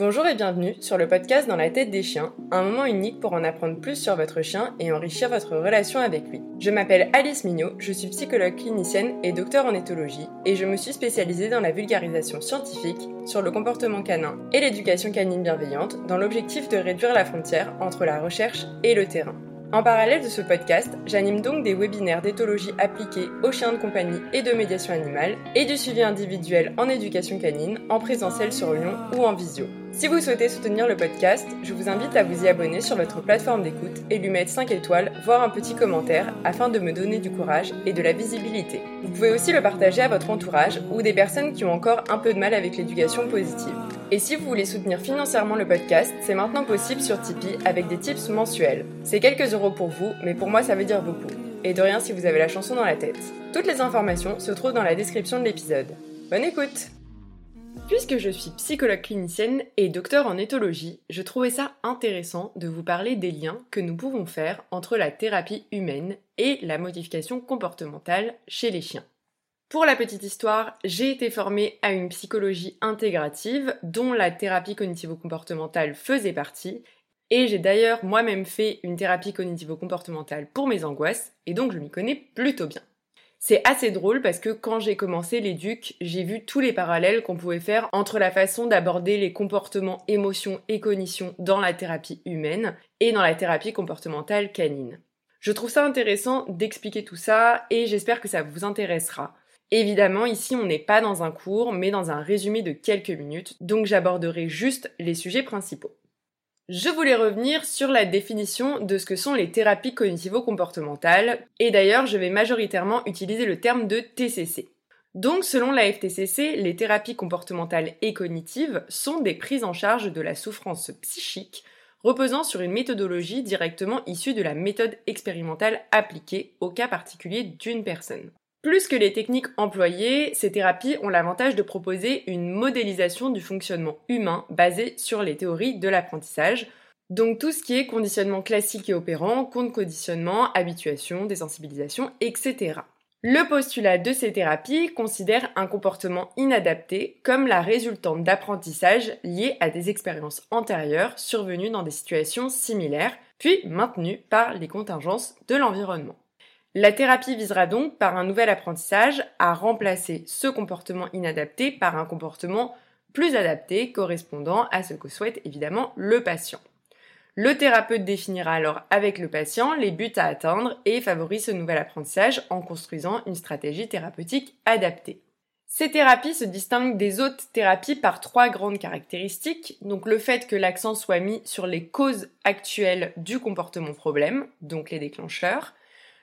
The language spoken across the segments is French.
Bonjour et bienvenue sur le podcast Dans la tête des chiens, un moment unique pour en apprendre plus sur votre chien et enrichir votre relation avec lui. Je m'appelle Alice Mignot, je suis psychologue clinicienne et docteur en éthologie et je me suis spécialisée dans la vulgarisation scientifique sur le comportement canin et l'éducation canine bienveillante dans l'objectif de réduire la frontière entre la recherche et le terrain. En parallèle de ce podcast, j'anime donc des webinaires d'éthologie appliquée aux chiens de compagnie et de médiation animale et du suivi individuel en éducation canine, en présentiel sur Lyon ou en visio. Si vous souhaitez soutenir le podcast, je vous invite à vous y abonner sur votre plateforme d'écoute et lui mettre 5 étoiles, voire un petit commentaire afin de me donner du courage et de la visibilité. Vous pouvez aussi le partager à votre entourage ou des personnes qui ont encore un peu de mal avec l'éducation positive. Et si vous voulez soutenir financièrement le podcast, c'est maintenant possible sur Tipeee avec des tips mensuels. C'est quelques euros pour vous, mais pour moi ça veut dire beaucoup. Et de rien si vous avez la chanson dans la tête. Toutes les informations se trouvent dans la description de l'épisode. Bonne écoute Puisque je suis psychologue clinicienne et docteur en éthologie, je trouvais ça intéressant de vous parler des liens que nous pouvons faire entre la thérapie humaine et la modification comportementale chez les chiens. Pour la petite histoire, j'ai été formée à une psychologie intégrative dont la thérapie cognitivo-comportementale faisait partie et j'ai d'ailleurs moi-même fait une thérapie cognitivo-comportementale pour mes angoisses et donc je m'y connais plutôt bien. C'est assez drôle parce que quand j'ai commencé l'éduc, j'ai vu tous les parallèles qu'on pouvait faire entre la façon d'aborder les comportements, émotions et cognitions dans la thérapie humaine et dans la thérapie comportementale canine. Je trouve ça intéressant d'expliquer tout ça et j'espère que ça vous intéressera. Évidemment, ici, on n'est pas dans un cours, mais dans un résumé de quelques minutes, donc j'aborderai juste les sujets principaux. Je voulais revenir sur la définition de ce que sont les thérapies cognitivo-comportementales, et d'ailleurs, je vais majoritairement utiliser le terme de TCC. Donc, selon la FTCC, les thérapies comportementales et cognitives sont des prises en charge de la souffrance psychique reposant sur une méthodologie directement issue de la méthode expérimentale appliquée au cas particulier d'une personne. Plus que les techniques employées, ces thérapies ont l'avantage de proposer une modélisation du fonctionnement humain basée sur les théories de l'apprentissage, donc tout ce qui est conditionnement classique et opérant, compte conditionnement, habituation, désensibilisation, etc. Le postulat de ces thérapies considère un comportement inadapté comme la résultante d'apprentissage lié à des expériences antérieures survenues dans des situations similaires, puis maintenues par les contingences de l'environnement. La thérapie visera donc par un nouvel apprentissage à remplacer ce comportement inadapté par un comportement plus adapté correspondant à ce que souhaite évidemment le patient. Le thérapeute définira alors avec le patient les buts à atteindre et favorise ce nouvel apprentissage en construisant une stratégie thérapeutique adaptée. Ces thérapies se distinguent des autres thérapies par trois grandes caractéristiques. Donc le fait que l'accent soit mis sur les causes actuelles du comportement problème, donc les déclencheurs,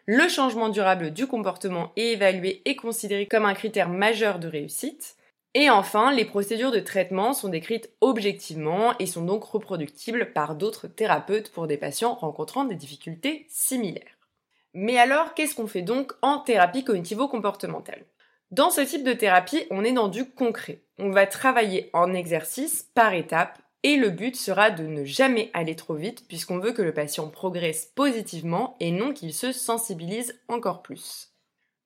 le changement durable du comportement est évalué et considéré comme un critère majeur de réussite. Et enfin, les procédures de traitement sont décrites objectivement et sont donc reproductibles par d'autres thérapeutes pour des patients rencontrant des difficultés similaires. Mais alors, qu'est-ce qu'on fait donc en thérapie cognitivo-comportementale? Dans ce type de thérapie, on est dans du concret. On va travailler en exercice par étapes et le but sera de ne jamais aller trop vite puisqu'on veut que le patient progresse positivement et non qu'il se sensibilise encore plus.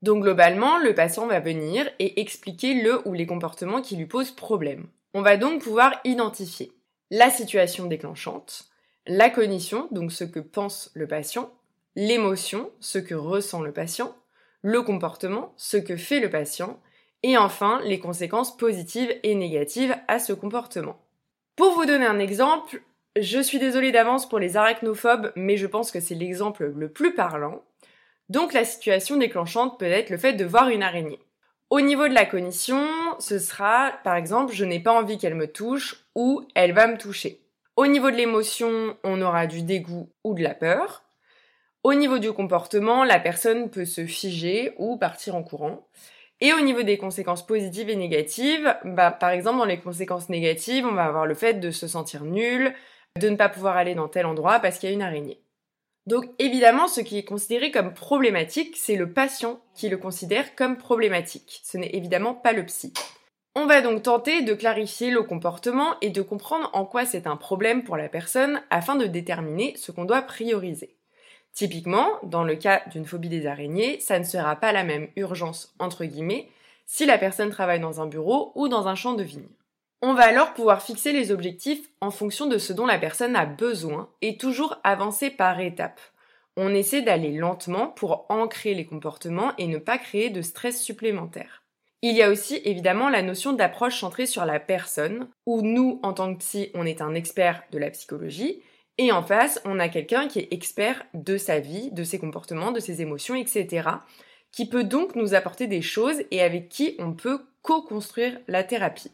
Donc globalement, le patient va venir et expliquer le ou les comportements qui lui posent problème. On va donc pouvoir identifier la situation déclenchante, la cognition, donc ce que pense le patient, l'émotion, ce que ressent le patient, le comportement, ce que fait le patient, et enfin les conséquences positives et négatives à ce comportement. Pour vous donner un exemple, je suis désolée d'avance pour les arachnophobes, mais je pense que c'est l'exemple le plus parlant. Donc la situation déclenchante peut être le fait de voir une araignée. Au niveau de la cognition, ce sera par exemple je n'ai pas envie qu'elle me touche ou elle va me toucher. Au niveau de l'émotion, on aura du dégoût ou de la peur. Au niveau du comportement, la personne peut se figer ou partir en courant. Et au niveau des conséquences positives et négatives, bah, par exemple dans les conséquences négatives, on va avoir le fait de se sentir nul, de ne pas pouvoir aller dans tel endroit parce qu'il y a une araignée. Donc évidemment, ce qui est considéré comme problématique, c'est le patient qui le considère comme problématique. Ce n'est évidemment pas le psy. On va donc tenter de clarifier le comportement et de comprendre en quoi c'est un problème pour la personne afin de déterminer ce qu'on doit prioriser. Typiquement, dans le cas d'une phobie des araignées, ça ne sera pas la même urgence, entre guillemets, si la personne travaille dans un bureau ou dans un champ de vigne. On va alors pouvoir fixer les objectifs en fonction de ce dont la personne a besoin et toujours avancer par étapes. On essaie d'aller lentement pour ancrer les comportements et ne pas créer de stress supplémentaire. Il y a aussi évidemment la notion d'approche centrée sur la personne, où nous, en tant que psy, on est un expert de la psychologie, et en face, on a quelqu'un qui est expert de sa vie, de ses comportements, de ses émotions, etc., qui peut donc nous apporter des choses et avec qui on peut co-construire la thérapie.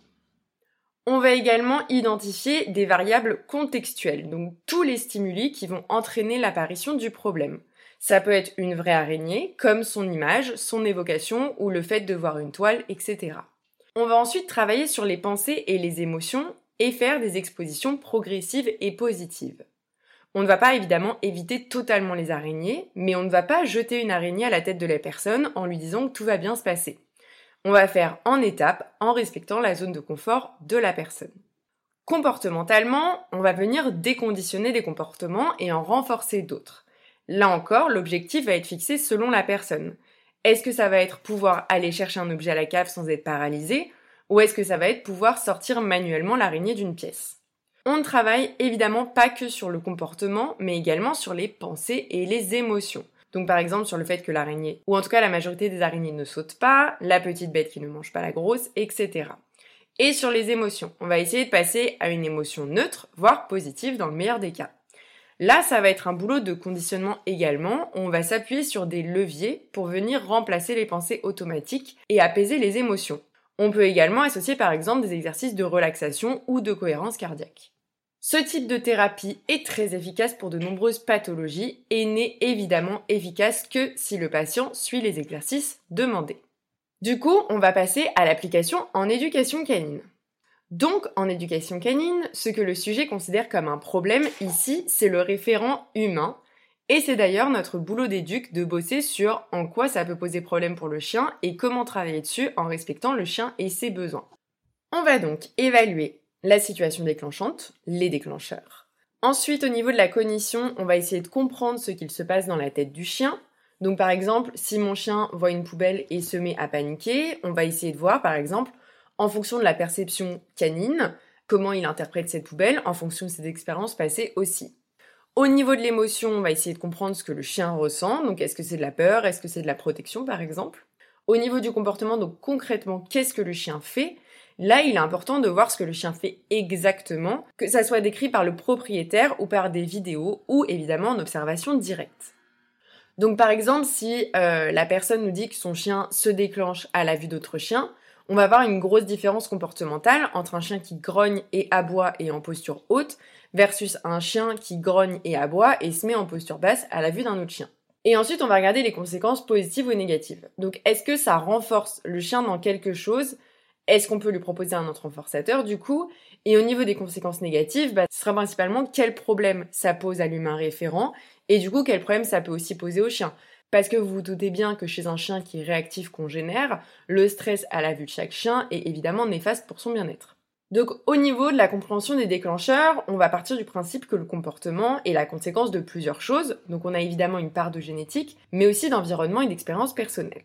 On va également identifier des variables contextuelles, donc tous les stimuli qui vont entraîner l'apparition du problème. Ça peut être une vraie araignée, comme son image, son évocation ou le fait de voir une toile, etc. On va ensuite travailler sur les pensées et les émotions et faire des expositions progressives et positives. On ne va pas évidemment éviter totalement les araignées, mais on ne va pas jeter une araignée à la tête de la personne en lui disant que tout va bien se passer. On va faire en étapes en respectant la zone de confort de la personne. Comportementalement, on va venir déconditionner des comportements et en renforcer d'autres. Là encore, l'objectif va être fixé selon la personne. Est-ce que ça va être pouvoir aller chercher un objet à la cave sans être paralysé ou est-ce que ça va être pouvoir sortir manuellement l'araignée d'une pièce? On ne travaille évidemment pas que sur le comportement, mais également sur les pensées et les émotions. Donc par exemple sur le fait que l'araignée, ou en tout cas la majorité des araignées ne sautent pas, la petite bête qui ne mange pas la grosse, etc. Et sur les émotions, on va essayer de passer à une émotion neutre, voire positive dans le meilleur des cas. Là, ça va être un boulot de conditionnement également. On va s'appuyer sur des leviers pour venir remplacer les pensées automatiques et apaiser les émotions. On peut également associer par exemple des exercices de relaxation ou de cohérence cardiaque. Ce type de thérapie est très efficace pour de nombreuses pathologies et n'est évidemment efficace que si le patient suit les exercices demandés. Du coup, on va passer à l'application en éducation canine. Donc, en éducation canine, ce que le sujet considère comme un problème ici, c'est le référent humain. Et c'est d'ailleurs notre boulot d'éduc de bosser sur en quoi ça peut poser problème pour le chien et comment travailler dessus en respectant le chien et ses besoins. On va donc évaluer la situation déclenchante, les déclencheurs. Ensuite, au niveau de la cognition, on va essayer de comprendre ce qu'il se passe dans la tête du chien. Donc par exemple, si mon chien voit une poubelle et se met à paniquer, on va essayer de voir par exemple, en fonction de la perception canine, comment il interprète cette poubelle, en fonction de ses expériences passées aussi. Au niveau de l'émotion, on va essayer de comprendre ce que le chien ressent. Donc est-ce que c'est de la peur, est-ce que c'est de la protection par exemple? Au niveau du comportement, donc concrètement, qu'est-ce que le chien fait? Là, il est important de voir ce que le chien fait exactement, que ça soit décrit par le propriétaire ou par des vidéos ou évidemment en observation directe. Donc par exemple, si euh, la personne nous dit que son chien se déclenche à la vue d'autres chiens, on va avoir une grosse différence comportementale entre un chien qui grogne et aboie et en posture haute versus un chien qui grogne et aboie et se met en posture basse à la vue d'un autre chien. Et ensuite, on va regarder les conséquences positives ou négatives. Donc, est-ce que ça renforce le chien dans quelque chose est-ce qu'on peut lui proposer un autre renforçateur du coup? Et au niveau des conséquences négatives, bah, ce sera principalement quel problème ça pose à l'humain référent et du coup quel problème ça peut aussi poser au chien. Parce que vous vous doutez bien que chez un chien qui est réactif qu'on génère, le stress à la vue de chaque chien est évidemment néfaste pour son bien-être. Donc au niveau de la compréhension des déclencheurs, on va partir du principe que le comportement est la conséquence de plusieurs choses. Donc on a évidemment une part de génétique, mais aussi d'environnement et d'expérience personnelle.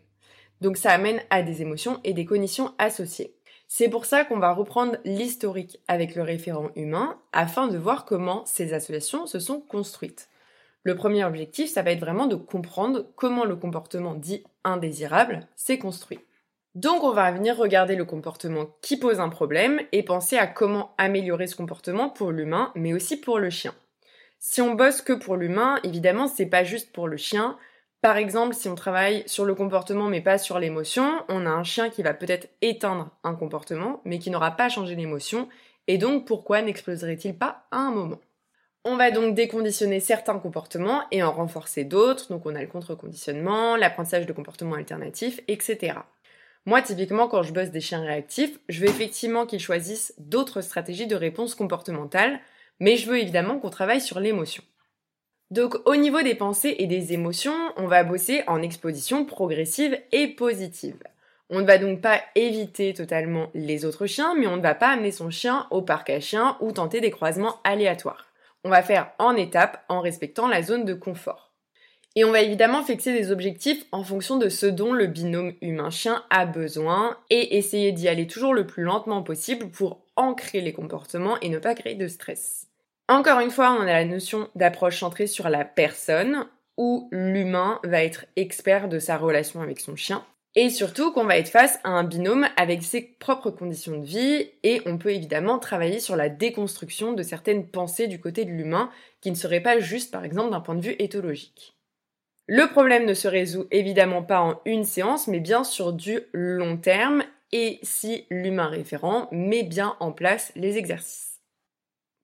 Donc ça amène à des émotions et des cognitions associées. C'est pour ça qu'on va reprendre l'historique avec le référent humain afin de voir comment ces associations se sont construites. Le premier objectif, ça va être vraiment de comprendre comment le comportement dit indésirable s'est construit. Donc on va venir regarder le comportement qui pose un problème et penser à comment améliorer ce comportement pour l'humain mais aussi pour le chien. Si on bosse que pour l'humain, évidemment, c'est pas juste pour le chien, par exemple, si on travaille sur le comportement mais pas sur l'émotion, on a un chien qui va peut-être éteindre un comportement mais qui n'aura pas changé l'émotion et donc pourquoi n'exploserait-il pas à un moment? On va donc déconditionner certains comportements et en renforcer d'autres, donc on a le contre-conditionnement, l'apprentissage de comportements alternatifs, etc. Moi, typiquement, quand je bosse des chiens réactifs, je veux effectivement qu'ils choisissent d'autres stratégies de réponse comportementale, mais je veux évidemment qu'on travaille sur l'émotion. Donc au niveau des pensées et des émotions, on va bosser en exposition progressive et positive. On ne va donc pas éviter totalement les autres chiens, mais on ne va pas amener son chien au parc à chiens ou tenter des croisements aléatoires. On va faire en étapes en respectant la zone de confort. Et on va évidemment fixer des objectifs en fonction de ce dont le binôme humain-chien a besoin et essayer d'y aller toujours le plus lentement possible pour ancrer les comportements et ne pas créer de stress. Encore une fois, on a la notion d'approche centrée sur la personne où l'humain va être expert de sa relation avec son chien. Et surtout qu'on va être face à un binôme avec ses propres conditions de vie et on peut évidemment travailler sur la déconstruction de certaines pensées du côté de l'humain qui ne seraient pas juste par exemple d'un point de vue éthologique. Le problème ne se résout évidemment pas en une séance mais bien sur du long terme et si l'humain référent met bien en place les exercices.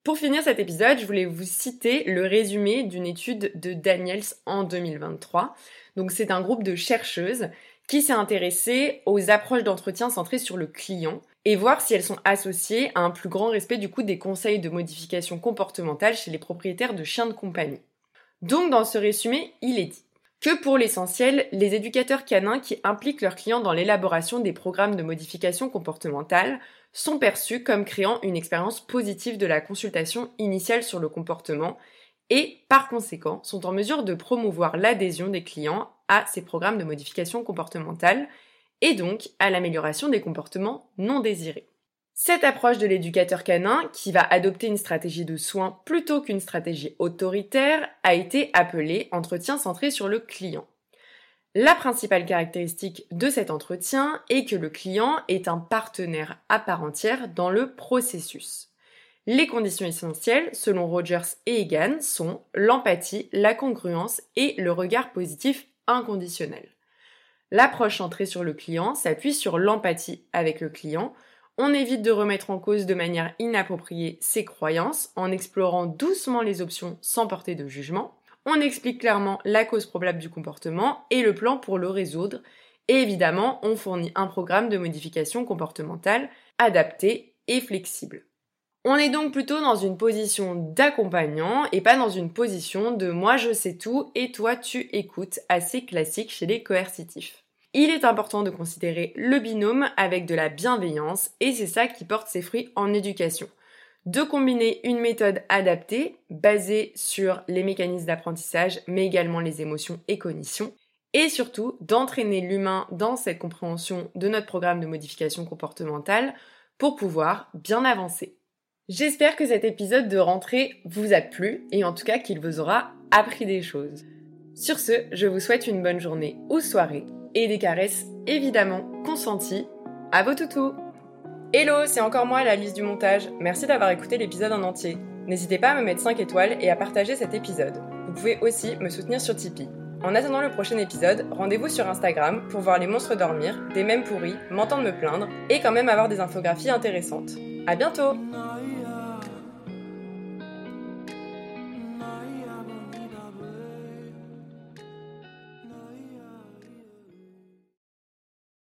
Pour finir cet épisode, je voulais vous citer le résumé d'une étude de Daniels en 2023. Donc c'est un groupe de chercheuses qui s'est intéressé aux approches d'entretien centrées sur le client et voir si elles sont associées à un plus grand respect du coup des conseils de modification comportementale chez les propriétaires de chiens de compagnie. Donc dans ce résumé, il est dit que pour l'essentiel, les éducateurs canins qui impliquent leurs clients dans l'élaboration des programmes de modification comportementale sont perçus comme créant une expérience positive de la consultation initiale sur le comportement et, par conséquent, sont en mesure de promouvoir l'adhésion des clients à ces programmes de modification comportementale et donc à l'amélioration des comportements non désirés. Cette approche de l'éducateur canin, qui va adopter une stratégie de soins plutôt qu'une stratégie autoritaire, a été appelée entretien centré sur le client. La principale caractéristique de cet entretien est que le client est un partenaire à part entière dans le processus. Les conditions essentielles, selon Rogers et Egan, sont l'empathie, la congruence et le regard positif inconditionnel. L'approche centrée sur le client s'appuie sur l'empathie avec le client. On évite de remettre en cause de manière inappropriée ses croyances en explorant doucement les options sans porter de jugement on explique clairement la cause probable du comportement et le plan pour le résoudre. Et évidemment, on fournit un programme de modification comportementale adapté et flexible. On est donc plutôt dans une position d'accompagnant et pas dans une position de moi je sais tout et toi tu écoutes, assez classique chez les coercitifs. Il est important de considérer le binôme avec de la bienveillance et c'est ça qui porte ses fruits en éducation de combiner une méthode adaptée basée sur les mécanismes d'apprentissage mais également les émotions et cognitions et surtout d'entraîner l'humain dans cette compréhension de notre programme de modification comportementale pour pouvoir bien avancer. J'espère que cet épisode de rentrée vous a plu et en tout cas qu'il vous aura appris des choses. Sur ce, je vous souhaite une bonne journée ou soirée et des caresses évidemment consenties à vos toutous Hello, c'est encore moi la liste du montage. Merci d'avoir écouté l'épisode en entier. N'hésitez pas à me mettre 5 étoiles et à partager cet épisode. Vous pouvez aussi me soutenir sur Tipeee. En attendant le prochain épisode, rendez-vous sur Instagram pour voir les monstres dormir, des mèmes pourris, m'entendre me plaindre et quand même avoir des infographies intéressantes. À bientôt!